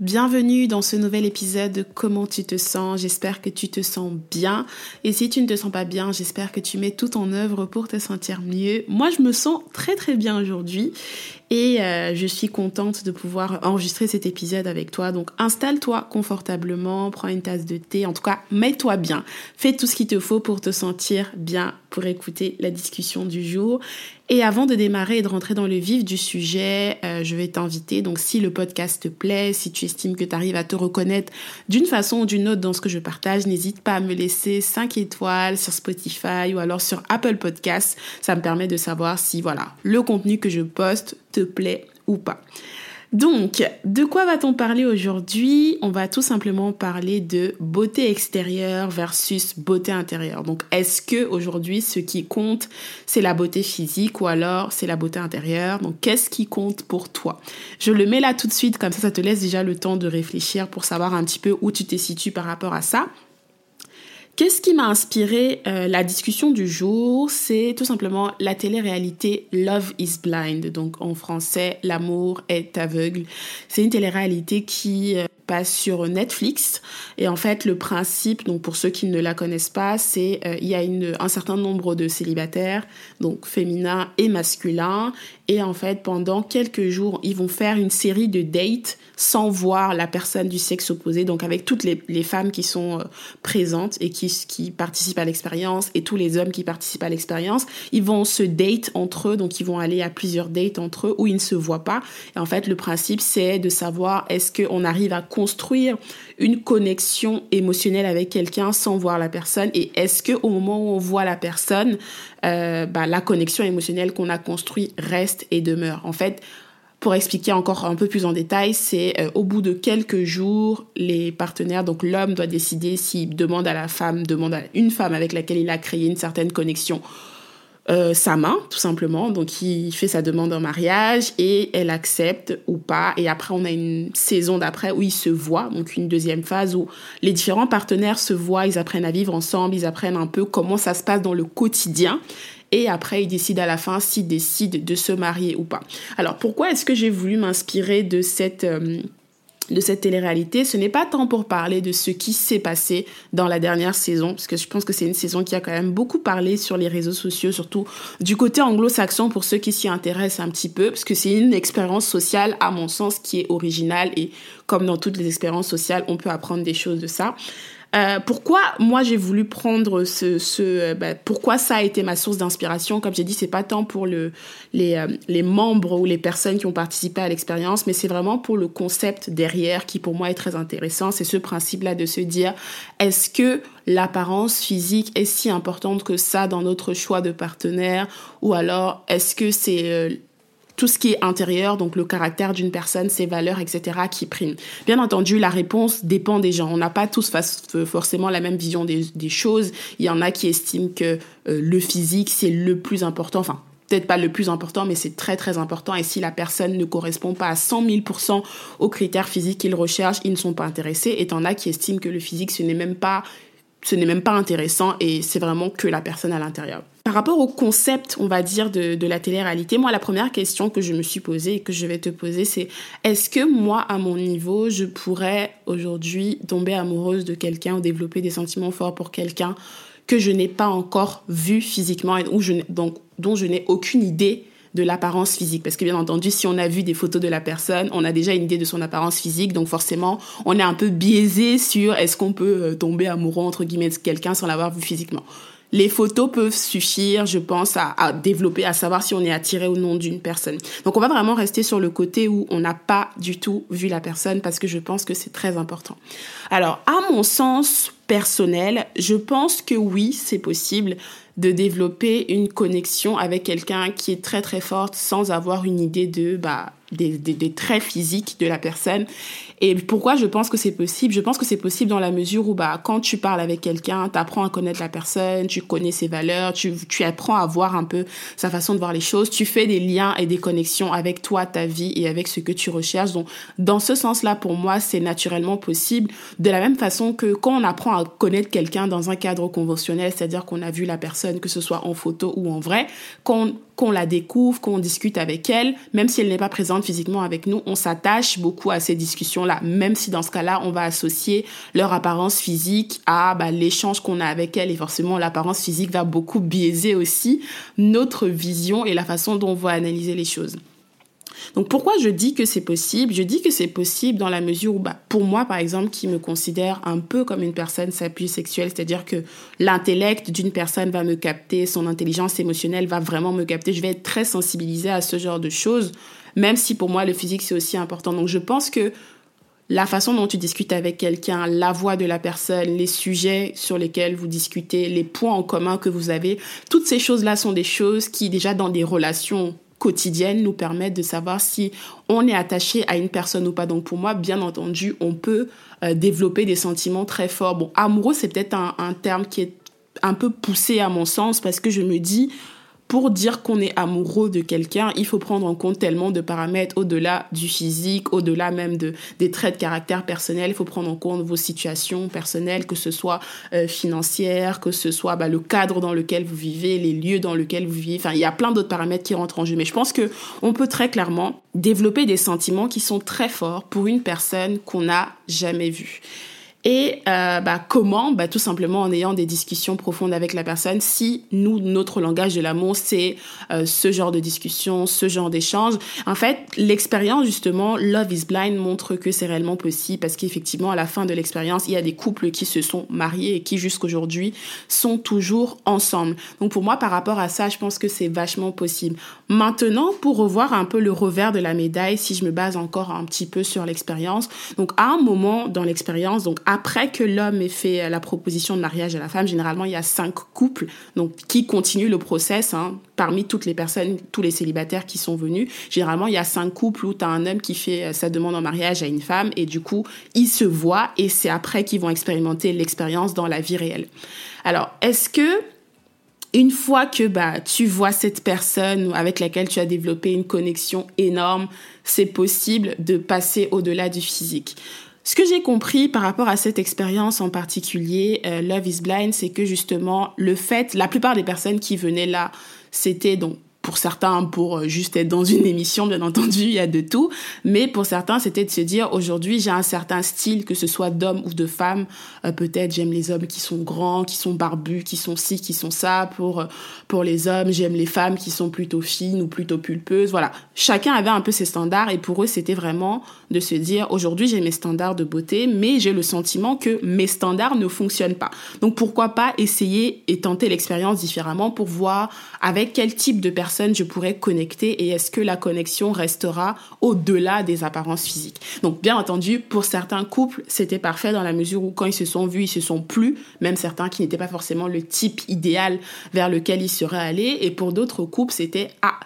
Bienvenue dans ce nouvel épisode de Comment tu te sens? J'espère que tu te sens bien. Et si tu ne te sens pas bien, j'espère que tu mets tout en œuvre pour te sentir mieux. Moi, je me sens très très bien aujourd'hui. Et euh, je suis contente de pouvoir enregistrer cet épisode avec toi. Donc installe-toi confortablement, prends une tasse de thé, en tout cas mets-toi bien. Fais tout ce qu'il te faut pour te sentir bien, pour écouter la discussion du jour. Et avant de démarrer et de rentrer dans le vif du sujet, euh, je vais t'inviter, donc si le podcast te plaît, si tu estimes que tu arrives à te reconnaître d'une façon ou d'une autre dans ce que je partage, n'hésite pas à me laisser 5 étoiles sur Spotify ou alors sur Apple Podcasts. Ça me permet de savoir si voilà, le contenu que je poste te plaît ou pas. Donc, de quoi va-t-on parler aujourd'hui? On va tout simplement parler de beauté extérieure versus beauté intérieure. Donc, est-ce que aujourd'hui ce qui compte c'est la beauté physique ou alors c'est la beauté intérieure? Donc, qu'est-ce qui compte pour toi? Je le mets là tout de suite comme ça ça te laisse déjà le temps de réfléchir pour savoir un petit peu où tu te situes par rapport à ça. Qu'est-ce qui m'a inspiré euh, la discussion du jour? C'est tout simplement la télé-réalité Love is Blind. Donc en français, l'amour est aveugle. C'est une télé-réalité qui euh, passe sur Netflix. Et en fait, le principe, donc pour ceux qui ne la connaissent pas, c'est euh, il y a un certain nombre de célibataires, donc féminins et masculins. Et en fait, pendant quelques jours, ils vont faire une série de dates sans voir la personne du sexe opposé, donc avec toutes les, femmes qui sont présentes et qui qui, participent à l'expérience et tous les hommes qui participent à l'expérience, ils vont se date entre eux, donc ils vont aller à plusieurs dates entre eux où ils ne se voient pas. Et en fait, le principe, c'est de savoir est-ce qu'on arrive à construire une connexion émotionnelle avec quelqu'un sans voir la personne et est-ce que au moment où on voit la personne, euh, bah, la connexion émotionnelle qu'on a construite reste et demeure. En fait, pour expliquer encore un peu plus en détail, c'est euh, au bout de quelques jours, les partenaires, donc l'homme doit décider s'il demande à la femme, demande à une femme avec laquelle il a créé une certaine connexion, euh, sa main, tout simplement. Donc il fait sa demande en mariage et elle accepte ou pas. Et après, on a une saison d'après où ils se voient, donc une deuxième phase où les différents partenaires se voient, ils apprennent à vivre ensemble, ils apprennent un peu comment ça se passe dans le quotidien et après ils décident à la fin s'ils décident de se marier ou pas. Alors pourquoi est-ce que j'ai voulu m'inspirer de cette euh, de cette télé-réalité, ce n'est pas tant pour parler de ce qui s'est passé dans la dernière saison, parce que je pense que c'est une saison qui a quand même beaucoup parlé sur les réseaux sociaux, surtout du côté anglo-saxon pour ceux qui s'y intéressent un petit peu, parce que c'est une expérience sociale, à mon sens, qui est originale et comme dans toutes les expériences sociales, on peut apprendre des choses de ça. Euh, pourquoi moi j'ai voulu prendre ce, ce euh, bah, pourquoi ça a été ma source d'inspiration? Comme j'ai dit c'est pas tant pour le les euh, les membres ou les personnes qui ont participé à l'expérience mais c'est vraiment pour le concept derrière qui pour moi est très intéressant. C'est ce principe là de se dire est-ce que l'apparence physique est si importante que ça dans notre choix de partenaire? Ou alors est-ce que c'est tout ce qui est intérieur, donc le caractère d'une personne, ses valeurs, etc., qui prime. Bien entendu, la réponse dépend des gens. On n'a pas tous forcément la même vision des, choses. Il y en a qui estiment que euh, le physique, c'est le plus important. Enfin, peut-être pas le plus important, mais c'est très très important. Et si la personne ne correspond pas à 100 000% aux critères physiques qu'ils recherchent, ils ne sont pas intéressés. Et en a qui estiment que le physique, ce n'est même pas ce n'est même pas intéressant et c'est vraiment que la personne à l'intérieur. Par rapport au concept, on va dire, de, la télé-réalité, moi, la première question que je me suis posée et que je vais te poser, c'est est-ce que moi, à mon niveau, je pourrais aujourd'hui tomber amoureuse de quelqu'un ou développer des sentiments forts pour quelqu'un que je n'ai pas encore vu physiquement et dont je n'ai aucune idée de l'apparence physique? Parce que bien entendu, si on a vu des photos de la personne, on a déjà une idée de son apparence physique. Donc forcément, on est un peu biaisé sur est-ce qu'on peut euh, tomber amoureux, entre guillemets, de quelqu'un sans l'avoir vu physiquement. Les photos peuvent suffire, je pense, à, développer, à savoir si on est attiré ou non d'une personne. Donc on va vraiment rester sur le côté où on n'a pas du tout vu la personne parce que je pense que c'est très important. Alors, à mon sens personnel, je pense que oui, c'est possible de développer une connexion avec quelqu'un qui est très très forte sans avoir une idée de bah, des, des, des traits physiques de la personne et pourquoi je pense que c'est possible? Je pense que c'est possible dans la mesure où bah, quand tu parles avec quelqu'un, tu apprends à connaître la personne, tu connais ses valeurs, tu, tu apprends à voir un peu sa façon de voir les choses, tu fais des liens et des connexions avec toi, ta vie et avec ce que tu recherches. Donc, dans ce sens-là, pour moi, c'est naturellement possible. De la même façon que quand on apprend à connaître quelqu'un dans un cadre conventionnel, c'est-à-dire qu'on a vu la personne, que ce soit en photo ou en vrai, quand qu'on la découvre, qu'on discute avec elle, même si elle n'est pas présente physiquement avec nous, on s'attache beaucoup à ces discussions-là, même si dans ce cas-là, on va associer leur apparence physique à bah, l'échange qu'on a avec elle. Et forcément l'apparence physique va beaucoup biaiser aussi notre vision et la façon dont on va analyser les choses. Donc pourquoi je dis que c'est possible? Je dis que c'est possible dans la mesure où, bah, pour moi par exemple, qui me considère un peu comme une personne s'appuie sexuelle, c'est-à-dire que l'intellect d'une personne va me capter, son intelligence émotionnelle va vraiment me capter, je vais être très sensibilisée à ce genre de choses, même si pour moi le physique c'est aussi important. Donc je pense que la façon dont tu discutes avec quelqu'un, la voix de la personne, les sujets sur lesquels vous discutez, les points en commun que vous avez, toutes ces choses-là sont des choses qui déjà dans des relations quotidienne nous permettent de savoir si on est attaché à une personne ou pas. Donc pour moi, bien entendu, on peut euh, développer des sentiments très forts. Bon, amoureux, c'est peut-être un, un terme qui est un peu poussé à mon sens parce que je me dis, pour dire qu'on est amoureux de quelqu'un, il faut prendre en compte tellement de paramètres au-delà du physique, au-delà même de, des traits de caractère personnel. Il faut prendre en compte vos situations personnelles, que ce soit euh, financière, que ce soit bah, le cadre dans lequel vous vivez, les lieux dans lesquels vous vivez. Enfin, il y a plein d'autres paramètres qui rentrent en jeu. Mais je pense que on peut très clairement développer des sentiments qui sont très forts pour une personne qu'on n'a jamais vue. Et euh, bah, comment? Bah, Tout simplement en ayant des discussions profondes avec la personne. Si nous, notre langage de l'amour, c'est euh, ce genre de discussion, ce genre d'échange. En fait, l'expérience, justement, Love is Blind montre que c'est réellement possible parce qu'effectivement, à la fin de l'expérience, il y a des couples qui se sont mariés et qui, jusqu'aujourd'hui, sont toujours ensemble. Donc pour moi, par rapport à ça, je pense que c'est vachement possible. Maintenant, pour revoir un peu le revers de la médaille, si je me base encore un petit peu sur l'expérience, donc à un moment dans l'expérience, donc après que l'homme ait fait la proposition de mariage à la femme, généralement, il y a cinq couples donc, qui continuent le process. Hein, parmi toutes les personnes, tous les célibataires qui sont venus, généralement, il y a cinq couples où tu as un homme qui fait euh, sa demande en mariage à une femme et du coup, ils se voient et c'est après qu'ils vont expérimenter l'expérience dans la vie réelle. Alors, est-ce que une fois que bah tu vois cette personne avec laquelle tu as développé une connexion énorme, c'est possible de passer au-delà du physique? Ce que j'ai compris par rapport à cette expérience en particulier, euh, Love is Blind, c'est que justement, le fait, la plupart des personnes qui venaient là, c'était donc pour certains, pour euh, juste être dans une émission, bien entendu, il y a de tout. Mais pour certains, c'était de se dire, aujourd'hui, j'ai un certain style, que ce soit d'homme ou de femme. Euh, peut-être j'aime les hommes qui sont grands, qui sont barbus, qui sont ci, qui sont ça. Pour, euh, pour les hommes, j'aime les femmes qui sont plutôt fines ou plutôt pulpeuses. Voilà. Chacun avait un peu ses standards et pour eux, c'était vraiment de se dire, aujourd'hui, j'ai mes standards de beauté, mais j'ai le sentiment que mes standards ne fonctionnent pas. Donc pourquoi pas essayer et tenter l'expérience différemment pour voir avec quel type de personne je pourrais connecter et est-ce que la connexion restera au-delà des apparences physiques? Donc bien entendu, pour certains couples, c'était parfait dans la mesure où quand ils se sont vus, ils se sont plus, même certains qui n'étaient pas forcément le type idéal vers lequel ils seraient allés et pour d'autres couples, c'était ah,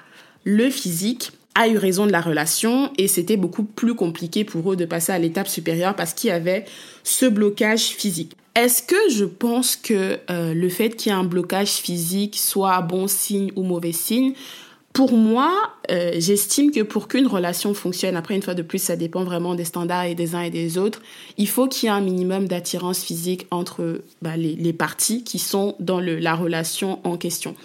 le physique a eu raison de la relation et c'était beaucoup plus compliqué pour eux de passer à l'étape supérieure parce qu'il y avait ce blocage physique. Est-ce que je pense que euh, le fait qu'il y ait un blocage physique soit bon signe ou mauvais signe? Pour moi, euh, j'estime que pour qu'une relation fonctionne, après une fois de plus, ça dépend vraiment des standards et des uns et des autres, il faut qu'il y ait un minimum d'attirance physique entre bah, les, les, parties qui sont dans le, la relation en question.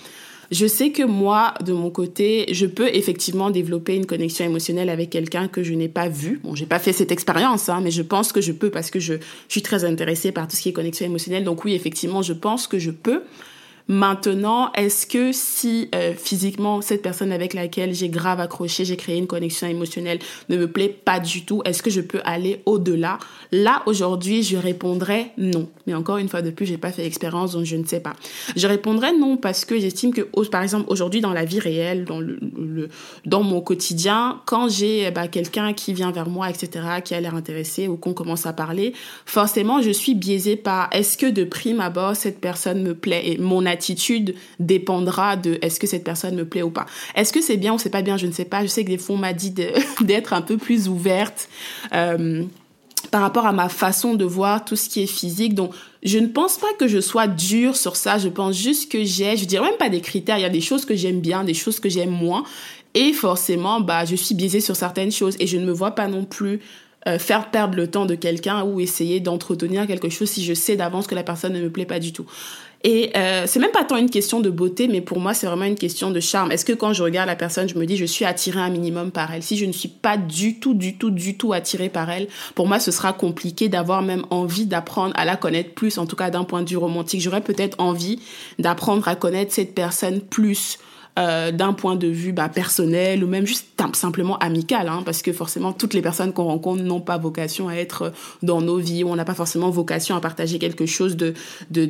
Je sais que moi, de mon côté, je peux effectivement développer une connexion émotionnelle avec quelqu'un que je n'ai pas vu. Bon, j'ai pas fait cette expérience, hein, mais je pense que je peux parce que je, je suis très intéressée par tout ce qui est connexion émotionnelle. Donc oui, effectivement, je pense que je peux. Maintenant, est-ce que si euh, physiquement cette personne avec laquelle j'ai grave accroché, j'ai créé une connexion émotionnelle ne me plaît pas du tout, est-ce que je peux aller au-delà? Là, aujourd'hui, je répondrais non. Mais encore une fois de plus, j'ai pas fait l'expérience, donc je ne sais pas. Je répondrais non parce que j'estime que, par exemple, aujourd'hui, dans la vie réelle, dans le, dans mon quotidien, quand j'ai bah, quelqu'un qui vient vers moi, etc., qui a l'air intéressé ou qu'on commence à parler, forcément, je suis biaisée par est-ce que de prime abord cette personne me plaît et mon attitude dépendra de est-ce que cette personne me plaît ou pas. Est-ce que c'est bien ou c'est pas bien, je ne sais pas. Je sais que des fois on m'a dit d'être un peu plus ouverte. Euh, par rapport à ma façon de voir tout ce qui est physique. Donc, je ne pense pas que je sois dure sur ça. Je pense juste que j'ai, je dirais même pas des critères. Il y a des choses que j'aime bien, des choses que j'aime moins. Et forcément, bah, je suis biaisée sur certaines choses et je ne me vois pas non plus euh, faire perdre le temps de quelqu'un ou essayer d'entretenir quelque chose si je sais d'avance que la personne ne me plaît pas du tout. Et euh, c'est même pas tant une question de beauté, mais pour moi, c'est vraiment une question de charme. Est-ce que quand je regarde la personne, je me dis, je suis attirée un minimum par elle? Si je ne suis pas du tout, du tout, du tout attirée par elle, pour moi, ce sera compliqué d'avoir même envie d'apprendre à la connaître plus, en tout cas d'un point de vue romantique. J'aurais peut-être envie d'apprendre à connaître cette personne plus euh, d'un point de vue bah, personnel ou même juste simplement amical, hein, parce que forcément toutes les personnes qu'on rencontre n'ont pas vocation à être dans nos vies, on n'a pas forcément vocation à partager quelque chose de, de,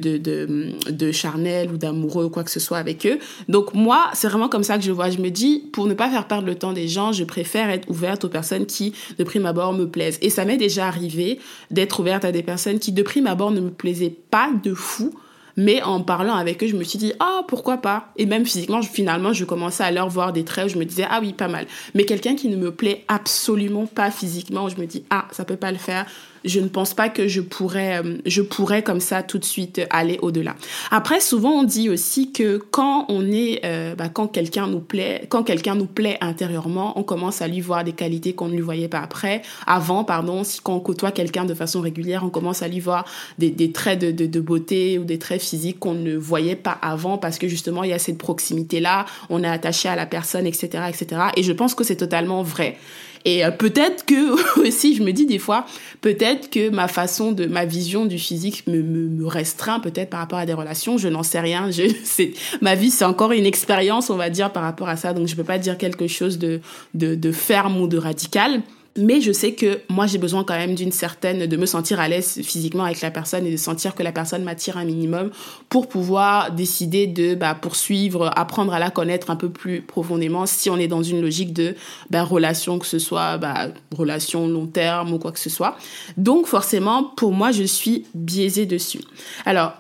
de charnel ou d'amoureux ou quoi que ce soit avec eux. Donc moi, c'est vraiment comme ça que je vois. Je me dis, pour ne pas faire perdre le temps des gens, je préfère être ouverte aux personnes qui, de prime abord, me plaisent. Et ça m'est déjà arrivé d'être ouverte à des personnes qui, de prime abord, ne me plaisaient pas de fou, mais en parlant avec eux, je me suis dit, ah, pourquoi pas? Et même physiquement, finalement, je commençais à leur voir des traits où je me disais, ah oui, pas mal. Mais quelqu'un qui ne me plaît absolument pas physiquement, je me dis, ah, ça peut pas le faire je ne pense pas que je pourrais, euh, je pourrais comme ça tout de suite aller au-delà. Après, souvent on dit aussi que quand on est, euh, bah, quand quelqu'un nous plaît, quand quelqu'un nous plaît intérieurement, on commence à lui voir des qualités qu'on ne lui voyait pas après, avant, pardon. Quand on côtoie quelqu'un de façon régulière, on commence à lui voir des, traits de, de, de, beauté ou des traits physiques qu'on ne voyait pas avant parce que justement il y a cette proximité là, on est attaché à la personne, etc., etc. Et je pense que c'est totalement vrai. Et euh, peut-être que aussi, je me dis des fois, peut-être que ma façon de, ma vision du physique me, me, me restreint peut-être par rapport à des relations. Je n'en sais rien. Je, c'est, ma vie, c'est encore une expérience, on va dire, par rapport à ça. Donc, je peux pas dire quelque chose de, de, de ferme ou de radical. Mais je sais que moi, j'ai besoin quand même d'une certaine, de me sentir à l'aise physiquement avec la personne et de sentir que la personne m'attire un minimum pour pouvoir décider de bah, poursuivre, apprendre à la connaître un peu plus profondément si on est dans une logique de bah, relation, que ce soit bah, relation long terme ou quoi que ce soit. Donc forcément, pour moi, je suis biaisée dessus. Alors,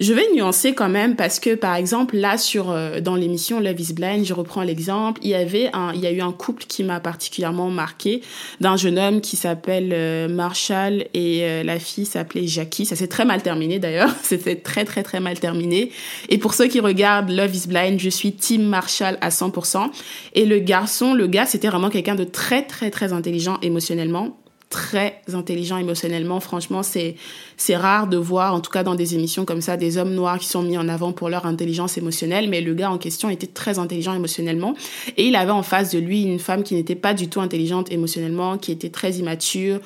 je vais nuancer quand même parce que par exemple là sur euh, dans l'émission Love is Blind, je reprends l'exemple, il y avait un il y a eu un couple qui m'a particulièrement marqué d'un jeune homme qui s'appelle euh, Marshall et euh, la fille s'appelait Jackie. Ça s'est très mal terminé d'ailleurs, c'était très très très mal terminé. Et pour ceux qui regardent Love is Blind, je suis team Marshall à 100% et le garçon, le gars, c'était vraiment quelqu'un de très très très intelligent émotionnellement très intelligent émotionnellement. Franchement, c'est c'est rare de voir, en tout cas dans des émissions comme ça, des hommes noirs qui sont mis en avant pour leur intelligence émotionnelle. Mais le gars en question était très intelligent émotionnellement et il avait en face de lui une femme qui n'était pas du tout intelligente émotionnellement, qui était très immature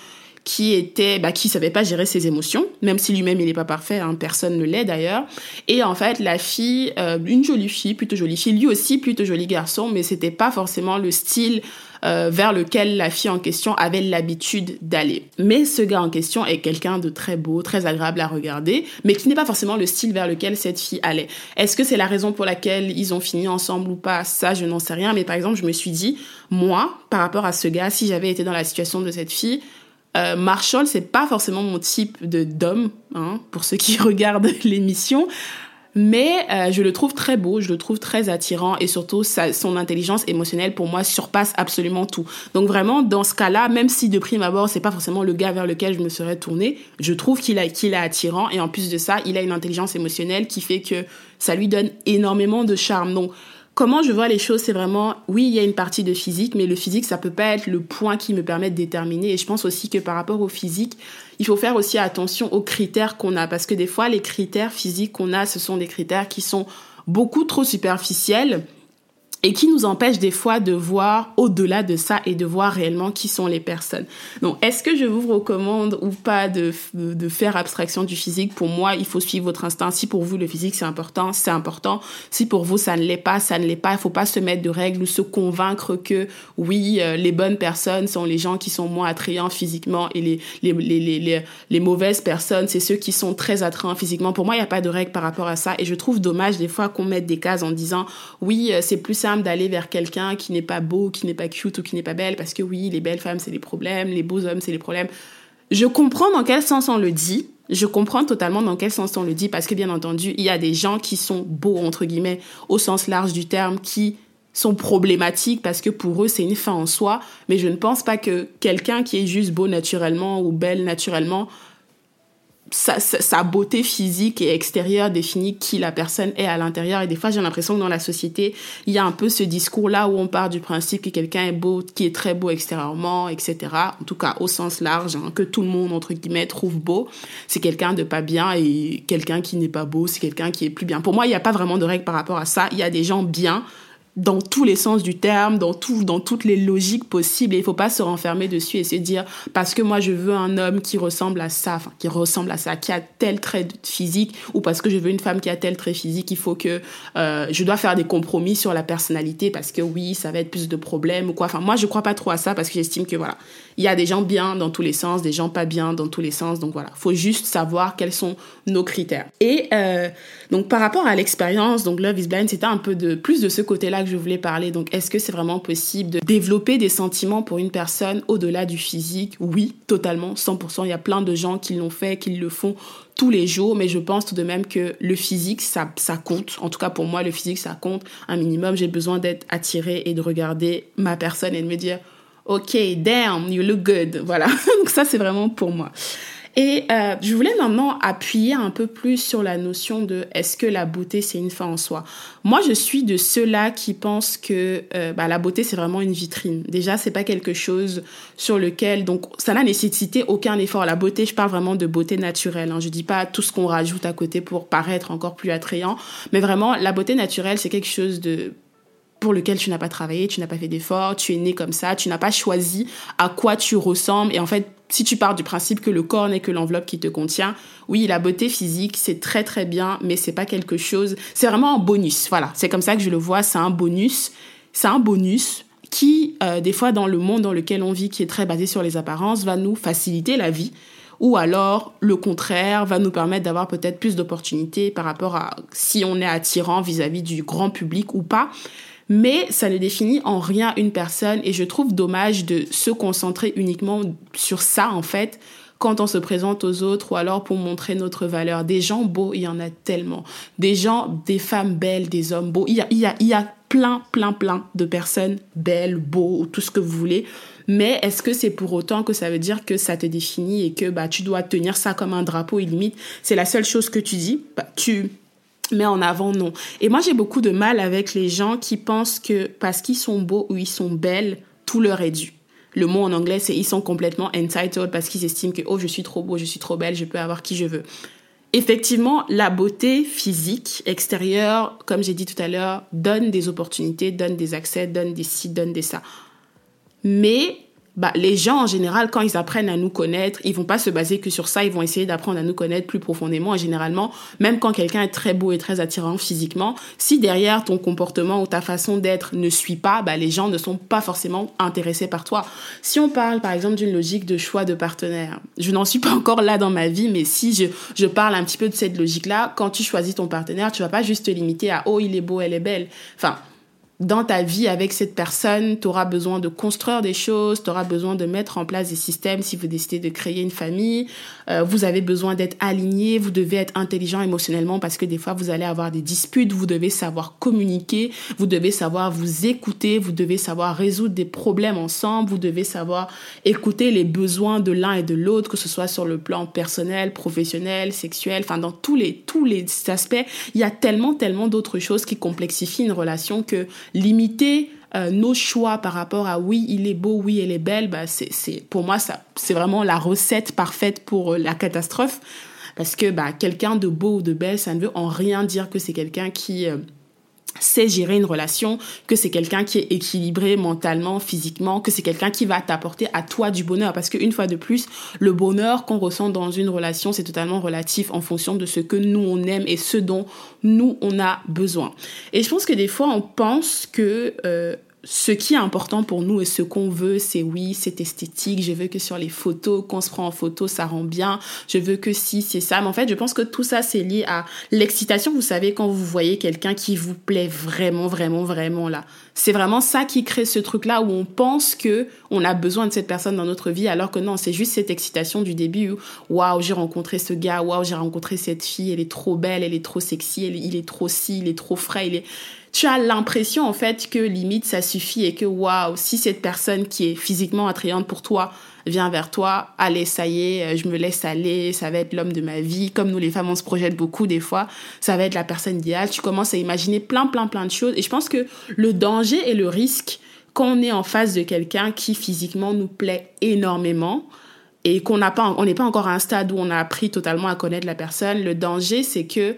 qui était bah qui savait pas gérer ses émotions même si lui-même il n'est pas parfait hein, personne ne l'est d'ailleurs et en fait la fille euh, une jolie fille plutôt jolie fille lui aussi plutôt joli garçon mais c'était pas forcément le style euh, vers lequel la fille en question avait l'habitude d'aller. Mais ce gars en question est quelqu'un de très beau, très agréable à regarder, mais qui n'est pas forcément le style vers lequel cette fille allait. Est-ce que c'est la raison pour laquelle ils ont fini ensemble ou pas? Ça, je n'en sais rien. Mais par exemple, je me suis dit, moi, par rapport à ce gars, si j'avais été dans la situation de cette fille, euh, Marshall, c'est pas forcément mon type de d'homme, hein, pour ceux qui regardent l'émission mais euh, je le trouve très beau, je le trouve très attirant et surtout son intelligence émotionnelle pour moi surpasse absolument tout. Donc vraiment dans ce cas-là, même si de prime abord c'est pas forcément le gars vers lequel je me serais tournée, je trouve qu'il a qu'il est attirant et en plus de ça, il a une intelligence émotionnelle qui fait que ça lui donne énormément de charme. Donc comment je vois les choses, c'est vraiment, oui, il y a une partie de physique, mais le physique, ça peut pas être le point qui me permet de déterminer. Et je pense aussi que par rapport au physique, il faut faire aussi attention aux critères qu'on a, parce que des fois, les critères physiques qu'on a, ce sont des critères qui sont beaucoup trop superficiels et qui nous empêche des fois de voir au-delà de ça et de voir réellement qui sont les personnes. Donc, est-ce que je vous recommande ou pas de, de, faire abstraction du physique? Pour moi, il faut suivre votre instinct. Si pour vous, le physique, c'est important, c'est important. Si pour vous, ça ne l'est pas, ça ne l'est pas. Il faut pas se mettre de règles ou se convaincre que, oui, euh, les bonnes personnes sont les gens qui sont moins attrayants physiquement et les, les, les, les, les mauvaises personnes, c'est ceux qui sont très attrayants physiquement. Pour moi, il n'y a pas de règles par rapport à ça. Et je trouve dommage des fois qu'on mette des cases en disant, oui, euh, c'est plus d'aller vers quelqu'un qui n'est pas beau, qui n'est pas cute ou qui n'est pas belle, parce que oui, les belles femmes, c'est les problèmes, les beaux hommes, c'est les problèmes. Je comprends dans quel sens on le dit. Je comprends totalement dans quel sens on le dit, parce que bien entendu, il y a des gens qui sont beaux, entre guillemets, au sens large du terme, qui sont problématiques parce que pour eux c'est une fin en soi, mais je ne pense pas que quelqu'un qui est juste beau naturellement ou belle naturellement sa, beauté physique et extérieure définit qui la personne est à l'intérieur. Et des fois, j'ai l'impression que dans la société, il y a un peu ce discours-là où on part du principe que quelqu'un est beau, qui est très beau extérieurement, etc. En tout cas, au sens large, hein, que tout le monde, entre guillemets, trouve beau. C'est quelqu'un de pas bien et quelqu'un qui n'est pas beau, c'est quelqu'un qui est plus bien. Pour moi, il n'y a pas vraiment de règle par rapport à ça. Il y a des gens bien dans tous les sens du terme, dans tout, dans toutes les logiques possibles. Et il faut pas se renfermer dessus et se dire parce que moi je veux un homme qui ressemble à ça, qui ressemble à ça, qui a tel trait physique, ou parce que je veux une femme qui a tel trait physique, il faut que euh, je dois faire des compromis sur la personnalité parce que oui, ça va être plus de problèmes ou quoi. Enfin moi je crois pas trop à ça parce que j'estime que voilà, il y a des gens bien dans tous les sens, des gens pas bien dans tous les sens. Donc voilà, faut juste savoir quels sont nos critères. Et euh, donc par rapport à l'expérience, donc Love is Blind, c'était un peu de plus de ce côté-là je voulais parler. Donc, est-ce que c'est vraiment possible de développer des sentiments pour une personne au-delà du physique? Oui, totalement, 100%. Il y a plein de gens qui l'ont fait, qui le font tous les jours, mais je pense tout de même que le physique, ça, ça compte. En tout cas, pour moi, le physique, ça compte un minimum. J'ai besoin d'être attirée et de regarder ma personne et de me dire, OK, damn, you look good. Voilà. Donc ça, c'est vraiment pour moi. Et euh, je voulais maintenant appuyer un peu plus sur la notion de est-ce que la beauté c'est une fin en soi. Moi, je suis de ceux-là qui pensent que euh, bah, la beauté c'est vraiment une vitrine. Déjà, c'est pas quelque chose sur lequel donc ça n'a nécessité aucun effort. La beauté, je parle vraiment de beauté naturelle. Hein. Je dis pas tout ce qu'on rajoute à côté pour paraître encore plus attrayant, mais vraiment la beauté naturelle c'est quelque chose de pour lequel tu n'as pas travaillé, tu n'as pas fait d'effort, tu es né comme ça, tu n'as pas choisi à quoi tu ressembles. Et en fait, si tu pars du principe que le corps n'est que l'enveloppe qui te contient, oui, la beauté physique, c'est très très bien, mais c'est pas quelque chose, c'est vraiment un bonus. Voilà, c'est comme ça que je le vois, c'est un bonus. C'est un bonus qui, euh, des fois, dans le monde dans lequel on vit, qui est très basé sur les apparences, va nous faciliter la vie ou alors le contraire va nous permettre d'avoir peut-être plus d'opportunités par rapport à si on est attirant vis-à-vis -vis du grand public ou pas mais ça ne définit en rien une personne et je trouve dommage de se concentrer uniquement sur ça en fait quand on se présente aux autres ou alors pour montrer notre valeur. Des gens beaux, il y en a tellement. Des gens, des femmes belles, des hommes beaux. Il y a, il y a, il y a plein, plein, plein de personnes belles, beaux, tout ce que vous voulez. Mais est-ce que c'est pour autant que ça veut dire que ça te définit et que bah tu dois tenir ça comme un drapeau et c'est la seule chose que tu dis bah, tu mais en avant, non. Et moi, j'ai beaucoup de mal avec les gens qui pensent que parce qu'ils sont beaux ou ils sont belles, tout leur est dû. Le mot en anglais, c'est ils sont complètement entitled parce qu'ils estiment que, oh, je suis trop beau, je suis trop belle, je peux avoir qui je veux. Effectivement, la beauté physique extérieure, comme j'ai dit tout à l'heure, donne des opportunités, donne des accès, donne des sites, donne des ça. Mais bah, les gens en général, quand ils apprennent à nous connaître, ils vont pas se baser que sur ça, ils vont essayer d'apprendre à nous connaître plus profondément. Et généralement, même quand quelqu'un est très beau et très attirant physiquement, si derrière ton comportement ou ta façon d'être ne suit pas, bah, les gens ne sont pas forcément intéressés par toi. Si on parle par exemple d'une logique de choix de partenaire, je n'en suis pas encore là dans ma vie, mais si je, je parle un petit peu de cette logique-là, quand tu choisis ton partenaire, tu vas pas juste te limiter à oh il est beau, elle est belle. Enfin, dans ta vie avec cette personne, tu auras besoin de construire des choses, tu auras besoin de mettre en place des systèmes si vous décidez de créer une famille. Euh, vous avez besoin d'être aligné, vous devez être intelligent émotionnellement parce que des fois vous allez avoir des disputes, vous devez savoir communiquer, vous devez savoir vous écouter, vous devez savoir résoudre des problèmes ensemble, vous devez savoir écouter les besoins de l'un et de l'autre, que ce soit sur le plan personnel, professionnel, sexuel, enfin dans tous les tous les aspects, il y a tellement tellement d'autres choses qui complexifient une relation que limiter euh, nos choix par rapport à oui, il est beau, oui, elle est belle, bah, c'est, pour moi, c'est vraiment la recette parfaite pour euh, la catastrophe. Parce que bah, quelqu'un de beau ou de belle, ça ne veut en rien dire que c'est quelqu'un qui, euh, sait gérer une relation, que c'est quelqu'un qui est équilibré mentalement, physiquement, que c'est quelqu'un qui va t'apporter à toi du bonheur. Parce qu'une fois de plus, le bonheur qu'on ressent dans une relation, c'est totalement relatif en fonction de ce que nous on aime et ce dont nous on a besoin. Et je pense que des fois on pense que euh, ce qui est important pour nous et ce qu'on veut, c'est oui, c'est esthétique. Je veux que sur les photos, qu'on se prend en photo, ça rend bien. Je veux que si, c'est ça. Mais en fait, je pense que tout ça, c'est lié à l'excitation. Vous savez, quand vous voyez quelqu'un qui vous plaît vraiment, vraiment, vraiment là. C'est vraiment ça qui crée ce truc-là où on pense que on a besoin de cette personne dans notre vie, alors que non, c'est juste cette excitation du début où, waouh, j'ai rencontré ce gars, waouh, j'ai rencontré cette fille, elle est trop belle, elle est trop sexy, il est trop si, il est trop frais, il est, tu as l'impression en fait que limite ça suffit et que waouh, si cette personne qui est physiquement attrayante pour toi vient vers toi, allez, ça y est, euh, je me laisse aller, ça va être l'homme de ma vie. Comme nous les femmes, on se projette beaucoup des fois, ça va être la personne idéale. Tu commences à imaginer plein, plein, plein de choses. Et je pense que le danger et le risque quand on est en face de quelqu'un qui physiquement nous plaît énormément, et qu'on n'a pas, on n'est pas encore à un stade où on a appris totalement à connaître la personne. Le danger, c'est que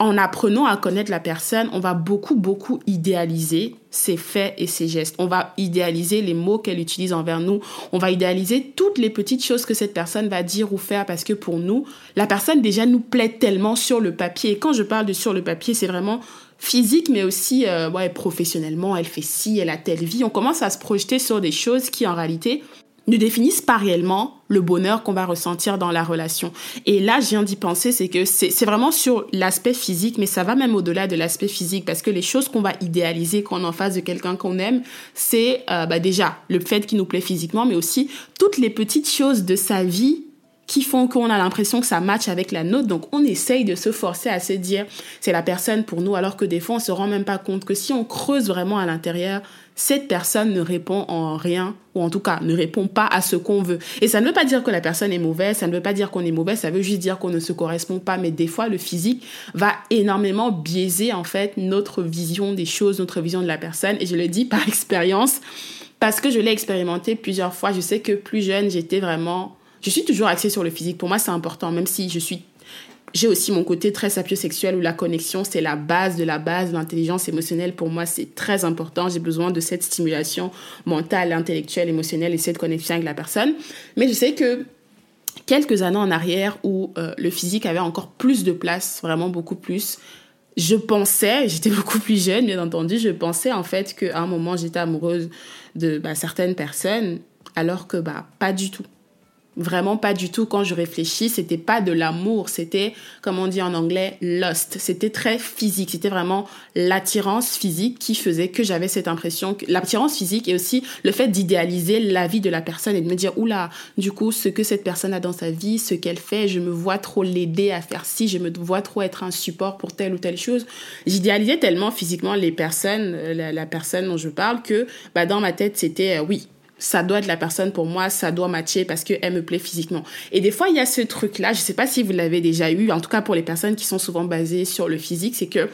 en apprenant à connaître la personne, on va beaucoup, beaucoup idéaliser ses faits et ses gestes. On va idéaliser les mots qu'elle utilise envers nous. On va idéaliser toutes les petites choses que cette personne va dire ou faire parce que pour nous, la personne déjà nous plaît tellement sur le papier. Et quand je parle de sur le papier, c'est vraiment physique, mais aussi euh, professionnellement. Elle fait ci, elle a telle vie. On commence à se projeter sur des choses qui en réalité ne définissent pas réellement le bonheur qu'on va ressentir dans la relation. Et là, je viens d'y penser, c'est que c'est vraiment sur l'aspect physique, mais ça va même au-delà de l'aspect physique, parce que les choses qu'on va idéaliser quand on est en face de quelqu'un qu'on aime, c'est euh, bah déjà le fait qu'il nous plaît physiquement, mais aussi toutes les petites choses de sa vie qui font qu'on a l'impression que ça matche avec la nôtre. Donc on essaye de se forcer à se dire c'est la personne pour nous, alors que des fois on se rend même pas compte que si on creuse vraiment à l'intérieur, cette personne ne répond en rien, ou en tout cas ne répond pas à ce qu'on veut. Et ça ne veut pas dire que la personne est mauvaise, ça ne veut pas dire qu'on est mauvais, ça veut juste dire qu'on ne se correspond pas. Mais des fois, le physique va énormément biaiser en fait notre vision des choses, notre vision de la personne. Et je le dis par expérience, parce que je l'ai expérimenté plusieurs fois. Je sais que plus jeune, j'étais vraiment... Je suis toujours axée sur le physique. Pour moi, c'est important, même si je suis j'ai aussi mon côté très sapiosexuel où la connexion, c'est la base de la base. L'intelligence émotionnelle, pour moi, c'est très important. J'ai besoin de cette stimulation mentale, intellectuelle, émotionnelle et cette connexion avec la personne. Mais je sais que quelques années en arrière où euh, le physique avait encore plus de place, vraiment beaucoup plus, je pensais, j'étais beaucoup plus jeune, bien entendu, je pensais en fait qu'à un moment, j'étais amoureuse de bah, certaines personnes, alors que bah, pas du tout. Vraiment pas du tout. Quand je réfléchis, c'était pas de l'amour, c'était, comme on dit en anglais, lust. C'était très physique. C'était vraiment l'attirance physique qui faisait que j'avais cette impression que l'attirance physique et aussi le fait d'idéaliser la vie de la personne et de me dire, oula, du coup, ce que cette personne a dans sa vie, ce qu'elle fait, je me vois trop l'aider à faire ci, je me vois trop être un support pour telle ou telle chose. J'idéalisais tellement physiquement les personnes, euh, la, personne dont je parle que, bah, dans ma tête, c'était, euh, oui, ça doit être la personne pour moi, ça doit matcher parce qu'elle me plaît physiquement. Et des fois, il y a ce truc-là, je sais pas si vous l'avez déjà eu, en tout cas pour les personnes qui sont souvent basées sur le physique, c'est que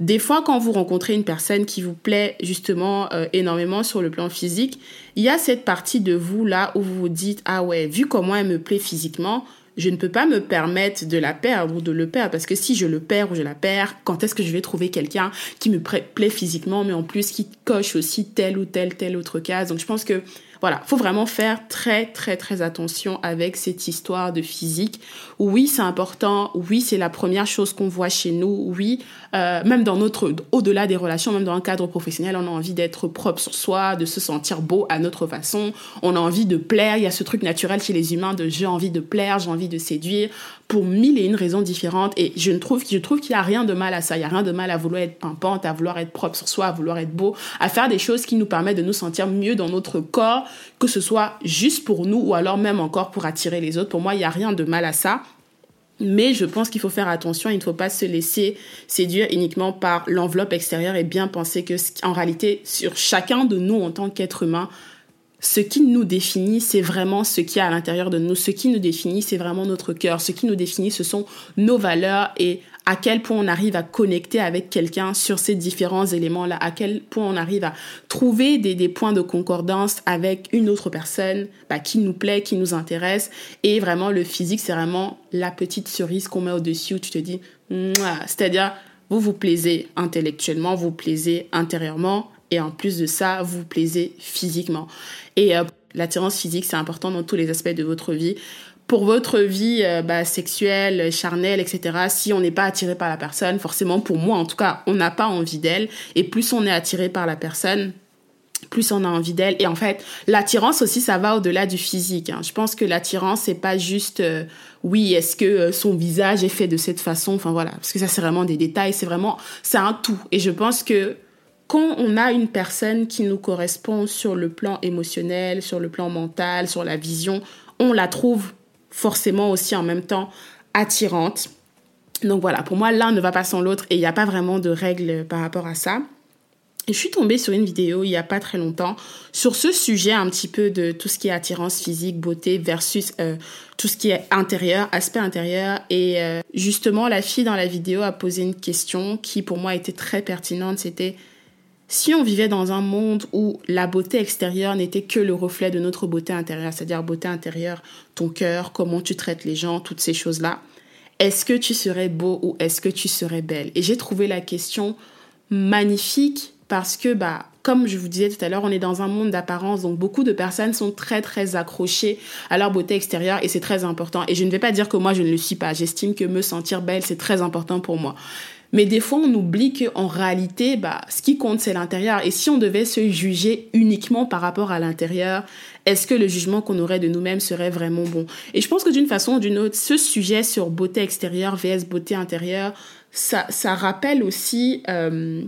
des fois, quand vous rencontrez une personne qui vous plaît justement euh, énormément sur le plan physique, il y a cette partie de vous là où vous vous dites, ah ouais, vu comment elle me plaît physiquement, je ne peux pas me permettre de la perdre ou de le perdre parce que si je le perds ou je la perds, quand est-ce que je vais trouver quelqu'un qui me plaît physiquement mais en plus qui coche aussi telle ou telle telle autre case. Donc je pense que voilà, faut vraiment faire très très très attention avec cette histoire de physique. Oui, c'est important. Oui, c'est la première chose qu'on voit chez nous. Oui, euh, même dans notre au-delà des relations, même dans un cadre professionnel, on a envie d'être propre sur soi, de se sentir beau à notre façon. On a envie de plaire. Il y a ce truc naturel chez les humains de j'ai envie de plaire, j'ai envie de séduire pour mille et une raisons différentes. Et je trouve, je trouve qu'il n'y a rien de mal à ça. Il n'y a rien de mal à vouloir être pimpante, à vouloir être propre sur soi, à vouloir être beau, à faire des choses qui nous permettent de nous sentir mieux dans notre corps que ce soit juste pour nous ou alors même encore pour attirer les autres. Pour moi, il n'y a rien de mal à ça. Mais je pense qu'il faut faire attention, il ne faut pas se laisser séduire uniquement par l'enveloppe extérieure et bien penser que, en réalité, sur chacun de nous en tant qu'être humain, ce qui nous définit, c'est vraiment ce qui est à l'intérieur de nous. Ce qui nous définit, c'est vraiment notre cœur. Ce qui nous définit, ce sont nos valeurs et à quel point on arrive à connecter avec quelqu'un sur ces différents éléments-là, à quel point on arrive à trouver des, des points de concordance avec une autre personne bah, qui nous plaît, qui nous intéresse. Et vraiment, le physique, c'est vraiment la petite cerise qu'on met au-dessus où tu te dis, c'est-à-dire, vous vous plaisez intellectuellement, vous vous plaisez intérieurement, et en plus de ça, vous plaisez physiquement. Et euh, l'attirance physique, c'est important dans tous les aspects de votre vie. Pour votre vie euh, bah, sexuelle, charnelle, etc., si on n'est pas attiré par la personne, forcément pour moi en tout cas, on n'a pas envie d'elle. Et plus on est attiré par la personne, plus on a envie d'elle. Et en fait, l'attirance aussi, ça va au-delà du physique. Hein. Je pense que l'attirance, c'est pas juste, euh, oui, est-ce que son visage est fait de cette façon? Enfin voilà, parce que ça, c'est vraiment des détails. C'est vraiment, c'est un tout. Et je pense que quand on a une personne qui nous correspond sur le plan émotionnel, sur le plan mental, sur la vision, on la trouve forcément aussi en même temps attirante. Donc voilà, pour moi, l'un ne va pas sans l'autre et il n'y a pas vraiment de règles par rapport à ça. Et je suis tombée sur une vidéo il n'y a pas très longtemps sur ce sujet un petit peu de tout ce qui est attirance physique, beauté versus euh, tout ce qui est intérieur, aspect intérieur. Et euh, justement, la fille dans la vidéo a posé une question qui pour moi était très pertinente. C'était si on vivait dans un monde où la beauté extérieure n'était que le reflet de notre beauté intérieure, c'est-à-dire beauté intérieure, ton cœur, comment tu traites les gens, toutes ces choses-là, est-ce que tu serais beau ou est-ce que tu serais belle? Et j'ai trouvé la question magnifique parce que, bah, comme je vous disais tout à l'heure, on est dans un monde d'apparence, donc beaucoup de personnes sont très très accrochées à leur beauté extérieure et c'est très important. Et je ne vais pas dire que moi je ne le suis pas. J'estime que me sentir belle c'est très important pour moi. Mais des fois, on oublie qu'en réalité, bah, ce qui compte, c'est l'intérieur. Et si on devait se juger uniquement par rapport à l'intérieur, est-ce que le jugement qu'on aurait de nous-mêmes serait vraiment bon? Et je pense que d'une façon ou d'une autre, ce sujet sur beauté extérieure vs beauté intérieure, ça, ça rappelle aussi... Euh,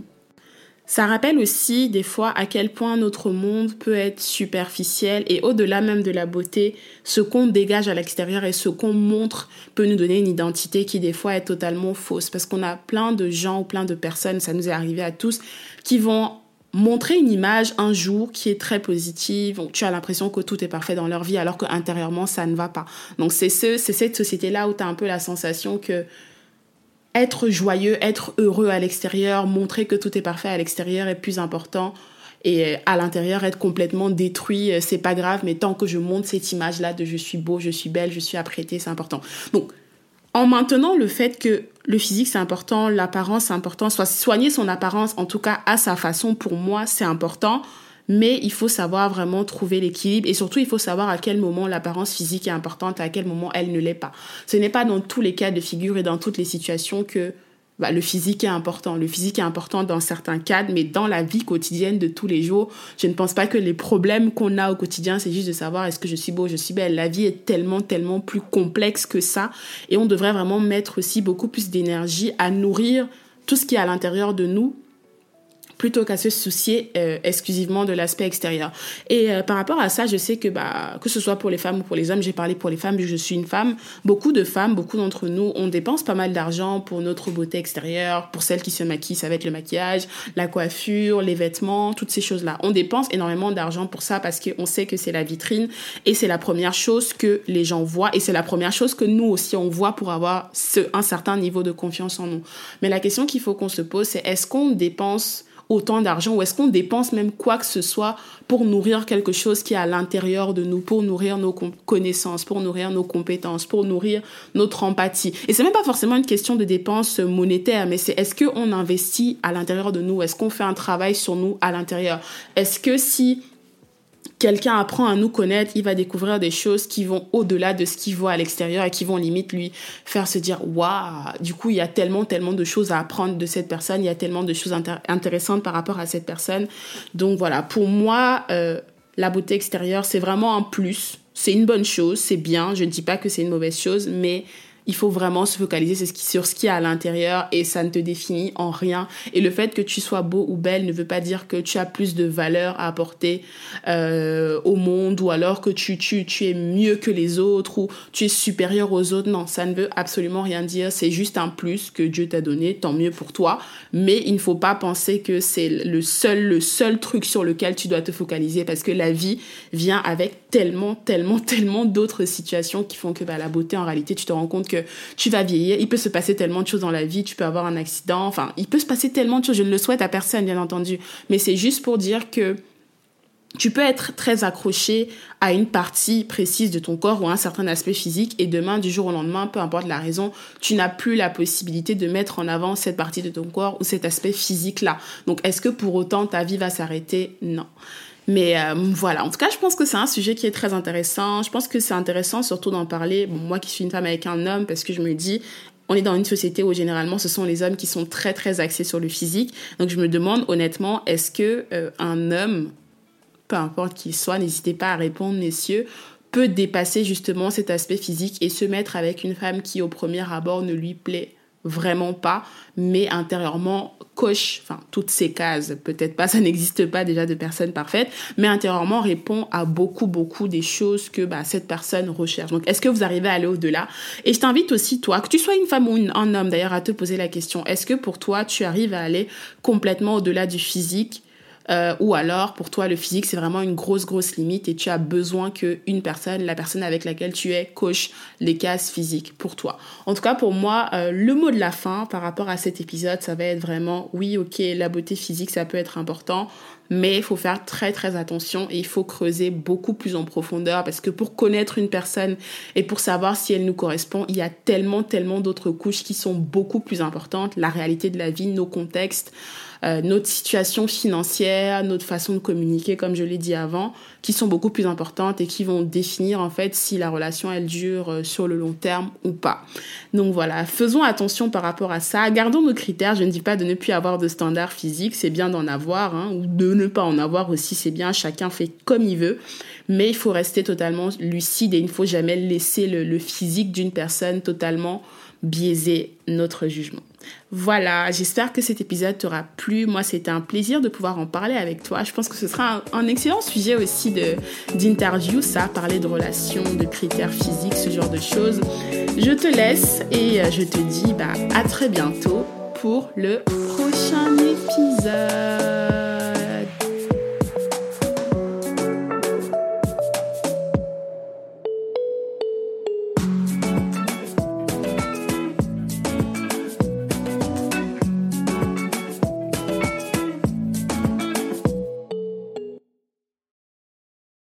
ça rappelle aussi des fois à quel point notre monde peut être superficiel et au-delà même de la beauté, ce qu'on dégage à l'extérieur et ce qu'on montre peut nous donner une identité qui des fois est totalement fausse parce qu'on a plein de gens ou plein de personnes, ça nous est arrivé à tous, qui vont montrer une image un jour qui est très positive, tu as l'impression que tout est parfait dans leur vie alors qu'intérieurement ça ne va pas. Donc c'est ce, c'est cette société-là où tu as un peu la sensation que être joyeux, être heureux à l'extérieur, montrer que tout est parfait à l'extérieur est plus important. Et euh, à l'intérieur, être complètement détruit, euh, c'est pas grave, mais tant que je monte cette image-là de je suis beau, je suis belle, je suis apprêtée, c'est important. Donc, en maintenant le fait que le physique c'est important, l'apparence c'est important, soigner son apparence, en tout cas à sa façon, pour moi c'est important mais il faut savoir vraiment trouver l'équilibre et surtout il faut savoir à quel moment l'apparence physique est importante, à quel moment elle ne l'est pas. Ce n'est pas dans tous les cas de figure et dans toutes les situations que bah, le physique est important. Le physique est important dans certains cadres, mais dans la vie quotidienne de tous les jours, je ne pense pas que les problèmes qu'on a au quotidien, c'est juste de savoir est-ce que je suis beau, je suis belle? La vie est tellement, tellement plus complexe que ça. Et on devrait vraiment mettre aussi beaucoup plus d'énergie à nourrir tout ce qui est à l'intérieur de nous plutôt qu'à se soucier euh, exclusivement de l'aspect extérieur. Et euh, par rapport à ça, je sais que bah, que ce soit pour les femmes ou pour les hommes, j'ai parlé pour les femmes, je suis une femme, beaucoup de femmes, beaucoup d'entre nous, on dépense pas mal d'argent pour notre beauté extérieure, pour celles qui se maquillent, ça va être le maquillage, la coiffure, les vêtements, toutes ces choses-là. On dépense énormément d'argent pour ça parce qu'on sait que c'est la vitrine et c'est la première chose que les gens voient et c'est la première chose que nous aussi on voit pour avoir ce, un certain niveau de confiance en nous. Mais la question qu'il faut qu'on se pose, c'est est-ce qu'on dépense autant d'argent ou est-ce qu'on dépense même quoi que ce soit pour nourrir quelque chose qui est à l'intérieur de nous, pour nourrir nos connaissances, pour nourrir nos compétences, pour nourrir notre empathie. Et c'est même pas forcément une question de dépenses monétaires, mais c'est est-ce qu'on investit à l'intérieur de nous, est-ce qu'on fait un travail sur nous à l'intérieur, est-ce que si quelqu'un apprend à nous connaître, il va découvrir des choses qui vont au-delà de ce qu'il voit à l'extérieur et qui vont limite lui faire se dire waouh, du coup, il y a tellement tellement de choses à apprendre de cette personne, il y a tellement de choses intéressantes par rapport à cette personne. Donc voilà, pour moi euh, la beauté extérieure, c'est vraiment un plus. C'est une bonne chose, c'est bien, je ne dis pas que c'est une mauvaise chose, mais il faut vraiment se focaliser sur ce qui est à l'intérieur et ça ne te définit en rien. Et le fait que tu sois beau ou belle ne veut pas dire que tu as plus de valeur à apporter euh, au monde ou alors que tu, tu, es mieux que les autres ou tu es supérieur aux autres. Non, ça ne veut absolument rien dire. C'est juste un plus que Dieu t'a donné, tant mieux pour toi. Mais il ne faut pas penser que c'est le seul, le seul truc sur lequel tu dois te focaliser parce que la vie vient avec tellement, tellement, tellement d'autres situations qui font que bah, la beauté, en réalité, tu te rends compte que tu vas vieillir, il peut se passer tellement de choses dans la vie, tu peux avoir un accident, enfin, il peut se passer tellement de choses, je ne le souhaite à personne, bien entendu, mais c'est juste pour dire que tu peux être très accroché à une partie précise de ton corps ou à un certain aspect physique et demain, du jour au lendemain, peu importe la raison, tu n'as plus la possibilité de mettre en avant cette partie de ton corps ou cet aspect physique-là. Donc, est-ce que pour autant ta vie va s'arrêter? Non. Mais euh, voilà, en tout cas, je pense que c'est un sujet qui est très intéressant. Je pense que c'est intéressant surtout d'en parler, moi qui suis une femme avec un homme, parce que je me dis, on est dans une société où généralement ce sont les hommes qui sont très très axés sur le physique. Donc je me demande honnêtement, est-ce que euh, un homme peu importe qui soit, n'hésitez pas à répondre, messieurs, peut dépasser justement cet aspect physique et se mettre avec une femme qui au premier abord ne lui plaît vraiment pas, mais intérieurement coche, enfin toutes ces cases, peut-être pas, ça n'existe pas déjà de personnes parfaites, mais intérieurement répond à beaucoup beaucoup des choses que bah, cette personne recherche. Donc est-ce que vous arrivez à aller au-delà? Et je t'invite aussi toi, que tu sois une femme ou un homme d'ailleurs, à te poser la question est-ce que pour toi tu arrives à aller complètement au-delà du physique euh, ou alors pour toi le physique c'est vraiment une grosse grosse limite et tu as besoin que une personne, la personne avec laquelle tu es, coche les cases physiques pour toi. En tout cas pour moi, euh, le mot de la fin par rapport à cet épisode, ça va être vraiment oui ok la beauté physique ça peut être important, mais il faut faire très très attention et il faut creuser beaucoup plus en profondeur parce que pour connaître une personne et pour savoir si elle nous correspond, il y a tellement tellement d'autres couches qui sont beaucoup plus importantes, la réalité de la vie, nos contextes, euh, notre situation financière, notre façon de communiquer, comme je l'ai dit avant, qui sont beaucoup plus importantes et qui vont définir en fait si la relation elle dure euh, sur le long terme ou pas. Donc voilà, faisons attention par rapport à ça. Gardons nos critères. Je ne dis pas de ne plus avoir de standards physiques, c'est bien d'en avoir, hein, ou de ne pas en avoir aussi, c'est bien. Chacun fait comme il veut, mais il faut rester totalement lucide et il ne faut jamais laisser le physique d'une personne totalement biaiser notre jugement. Voilà, j'espère que cet épisode t'aura plu. Moi, c'était un plaisir de pouvoir en parler avec toi. Je pense que ce sera un, excellent sujet aussi d'interview, ça, parler de relations, de critères physiques, ce genre de choses. Je te laisse et je te dis bah, à très bientôt pour le prochain épisode.